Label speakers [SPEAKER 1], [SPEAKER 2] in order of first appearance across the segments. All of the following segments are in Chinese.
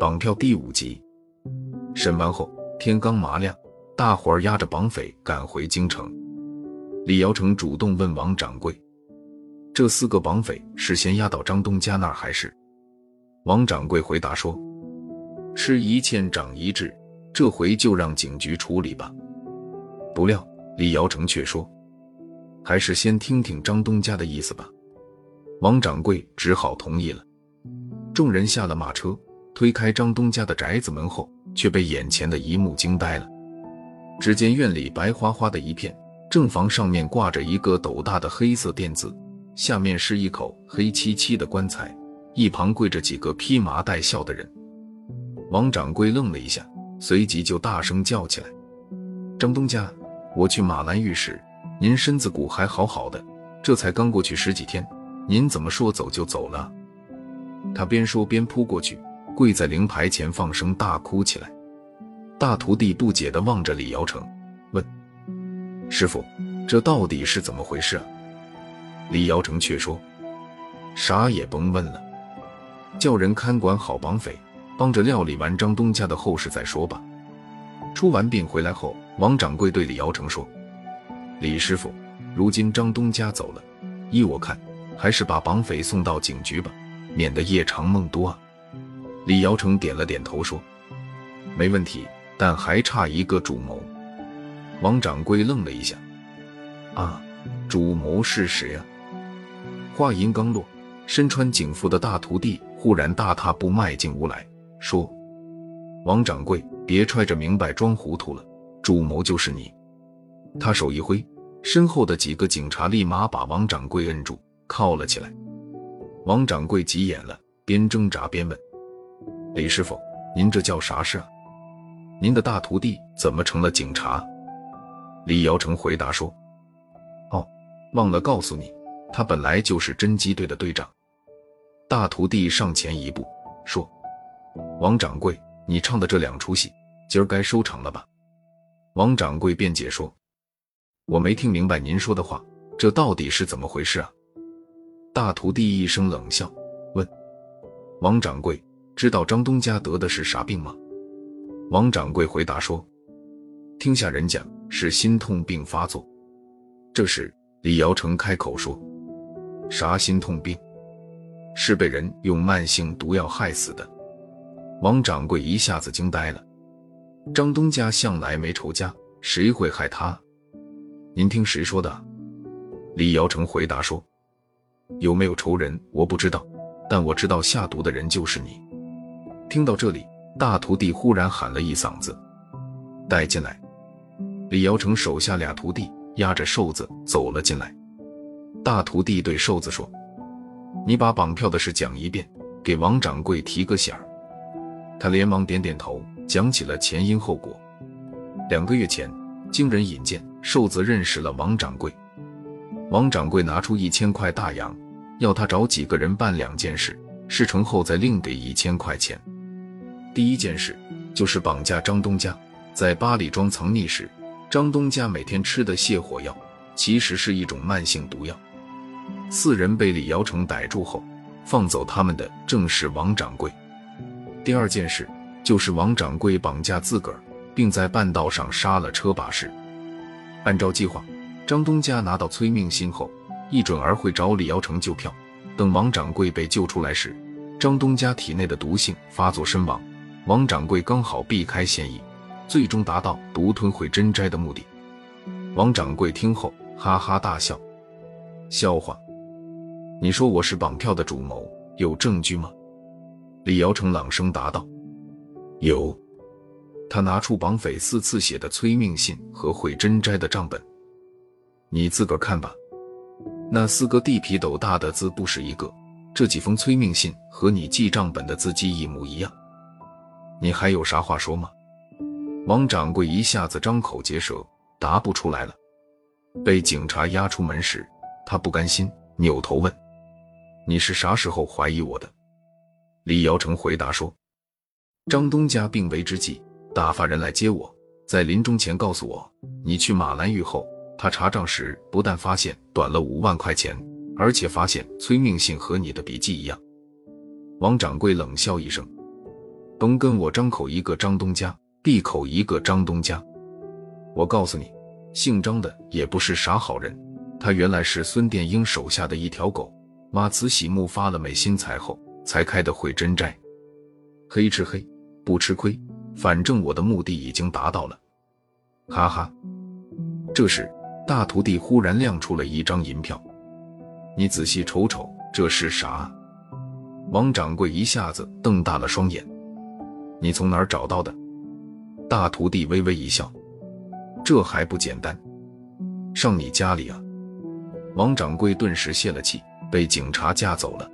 [SPEAKER 1] 绑票第五集，审完后天刚麻亮，大伙儿押着绑匪赶回京城。李尧成主动问王掌柜：“这四个绑匪是先押到张东家那儿，还是？”王掌柜回答说：“吃一堑长一智，这回就让警局处理吧。”不料李尧成却说：“还是先听听张东家的意思吧。”王掌柜只好同意了。众人下了马车。推开张东家的宅子门后，却被眼前的一幕惊呆了。只见院里白花花的一片，正房上面挂着一个斗大的黑色垫子，下面是一口黑漆漆的棺材，一旁跪着几个披麻戴孝的人。王掌柜愣了一下，随即就大声叫起来：“张东家，我去马兰峪时，您身子骨还好好的，这才刚过去十几天，您怎么说走就走了？”他边说边扑过去。跪在灵牌前，放声大哭起来。大徒弟不解地望着李尧成，问：“师傅，这到底是怎么回事啊？”李尧成却说：“啥也甭问了，叫人看管好绑匪，帮着料理完张东家的后事再说吧。”出完殡回来后，王掌柜对李尧成说：“李师傅，如今张东家走了，依我看，还是把绑匪送到警局吧，免得夜长梦多啊。”李尧成点了点头，说：“没问题，但还差一个主谋。”王掌柜愣了一下：“啊，主谋是谁啊？”话音刚落，身穿警服的大徒弟忽然大踏步迈进屋来说：“王掌柜，别揣着明白装糊涂了，主谋就是你。”他手一挥，身后的几个警察立马把王掌柜摁住，铐了起来。王掌柜急眼了，边挣扎边问。李师傅，您这叫啥事啊？您的大徒弟怎么成了警察？李尧成回答说：“哦，忘了告诉你，他本来就是侦缉队的队长。”大徒弟上前一步说：“王掌柜，你唱的这两出戏，今儿该收场了吧？”王掌柜辩解说：“我没听明白您说的话，这到底是怎么回事啊？”大徒弟一声冷笑，问：“王掌柜。”知道张东家得的是啥病吗？王掌柜回答说：“听下人讲，是心痛病发作。”这时，李尧成开口说：“啥心痛病？是被人用慢性毒药害死的。”王掌柜一下子惊呆了。张东家向来没仇家，谁会害他？您听谁说的？李尧成回答说：“有没有仇人，我不知道，但我知道下毒的人就是你。”听到这里，大徒弟忽然喊了一嗓子：“带进来！”李尧成手下俩徒弟押着瘦子走了进来。大徒弟对瘦子说：“你把绑票的事讲一遍，给王掌柜提个醒儿。”他连忙点点头，讲起了前因后果。两个月前，经人引荐，瘦子认识了王掌柜。王掌柜拿出一千块大洋，要他找几个人办两件事，事成后再另给一千块钱。第一件事就是绑架张东家，在八里庄藏匿时，张东家每天吃的泻火药其实是一种慢性毒药。四人被李尧成逮住后，放走他们的正是王掌柜。第二件事就是王掌柜绑架自个儿，并在半道上杀了车把式。按照计划，张东家拿到催命信后，一准儿会找李尧成救票。等王掌柜被救出来时，张东家体内的毒性发作身亡。王掌柜刚好避开嫌疑，最终达到独吞回真斋的目的。王掌柜听后哈哈大笑：“笑话！你说我是绑票的主谋，有证据吗？”李尧成朗声答道：“有。”他拿出绑匪四次写的催命信和毁真斋的账本，你自个儿看吧。那四个地皮斗大的字不是一个，这几封催命信和你记账本的字迹一模一样。你还有啥话说吗？王掌柜一下子张口结舌，答不出来了。被警察押出门时，他不甘心，扭头问：“你是啥时候怀疑我的？”李尧成回答说：“张东家病危之际，打发人来接我，在临终前告诉我，你去马兰峪后，他查账时不但发现短了五万块钱，而且发现催命信和你的笔迹一样。王掌柜冷笑一声：“甭跟我张口一个张东家，闭口一个张东家。我告诉你，姓张的也不是啥好人。他原来是孙殿英手下的一条狗。马慈禧墓发了美心财后，才开的慧真斋。黑吃黑，不吃亏，反正我的目的已经达到了。哈哈。”这时，大徒弟忽然亮出了一张银票。你仔细瞅瞅，这是啥？王掌柜一下子瞪大了双眼。你从哪儿找到的？大徒弟微微一笑。这还不简单，上你家里啊！王掌柜顿时泄了气，被警察架走了。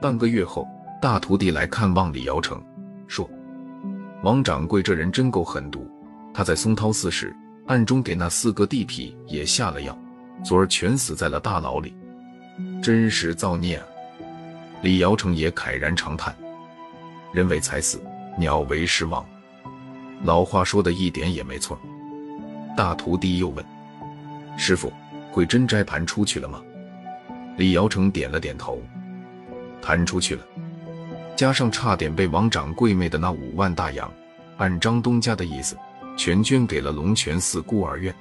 [SPEAKER 1] 半个月后，大徒弟来看望李尧成，说：“王掌柜这人真够狠毒，他在松涛寺时暗中给那四个地痞也下了药，昨儿全死在了大牢里。”真是造孽啊！李尧成也慨然长叹：“人为财死，鸟为食亡。”老话说的一点也没错。大徒弟又问：“师傅，慧真斋盘出去了吗？”李尧成点了点头：“盘出去了，加上差点被王掌柜昧的那五万大洋，按张东家的意思，全捐给了龙泉寺孤儿院。”